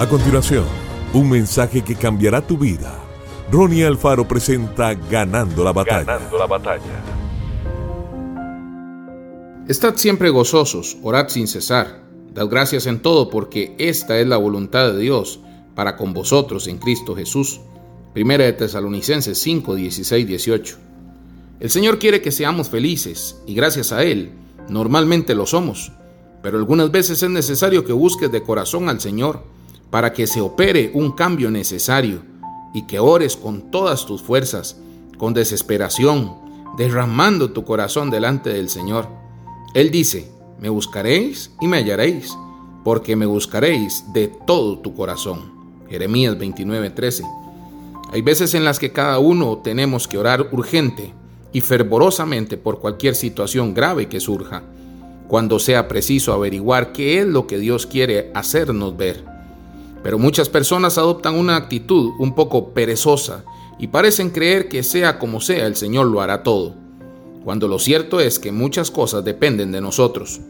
A continuación, un mensaje que cambiará tu vida. Ronnie Alfaro presenta Ganando la batalla. Ganando la batalla. Estad siempre gozosos, orad sin cesar. Dad gracias en todo porque esta es la voluntad de Dios para con vosotros en Cristo Jesús. Primera de Tesalonicenses 5, 16, 18. El Señor quiere que seamos felices y gracias a Él normalmente lo somos, pero algunas veces es necesario que busques de corazón al Señor para que se opere un cambio necesario y que ores con todas tus fuerzas, con desesperación, derramando tu corazón delante del Señor. Él dice, me buscaréis y me hallaréis, porque me buscaréis de todo tu corazón. Jeremías 29:13. Hay veces en las que cada uno tenemos que orar urgente y fervorosamente por cualquier situación grave que surja, cuando sea preciso averiguar qué es lo que Dios quiere hacernos ver. Pero muchas personas adoptan una actitud un poco perezosa y parecen creer que sea como sea el Señor lo hará todo, cuando lo cierto es que muchas cosas dependen de nosotros.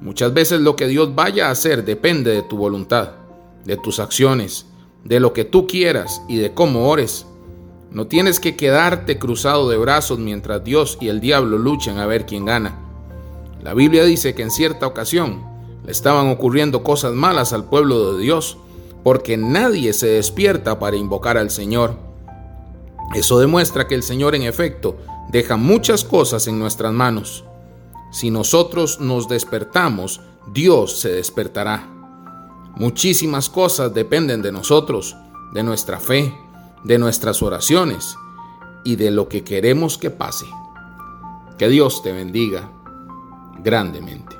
Muchas veces lo que Dios vaya a hacer depende de tu voluntad, de tus acciones, de lo que tú quieras y de cómo ores. No tienes que quedarte cruzado de brazos mientras Dios y el diablo luchan a ver quién gana. La Biblia dice que en cierta ocasión le estaban ocurriendo cosas malas al pueblo de Dios porque nadie se despierta para invocar al Señor. Eso demuestra que el Señor en efecto deja muchas cosas en nuestras manos. Si nosotros nos despertamos, Dios se despertará. Muchísimas cosas dependen de nosotros, de nuestra fe, de nuestras oraciones y de lo que queremos que pase. Que Dios te bendiga grandemente.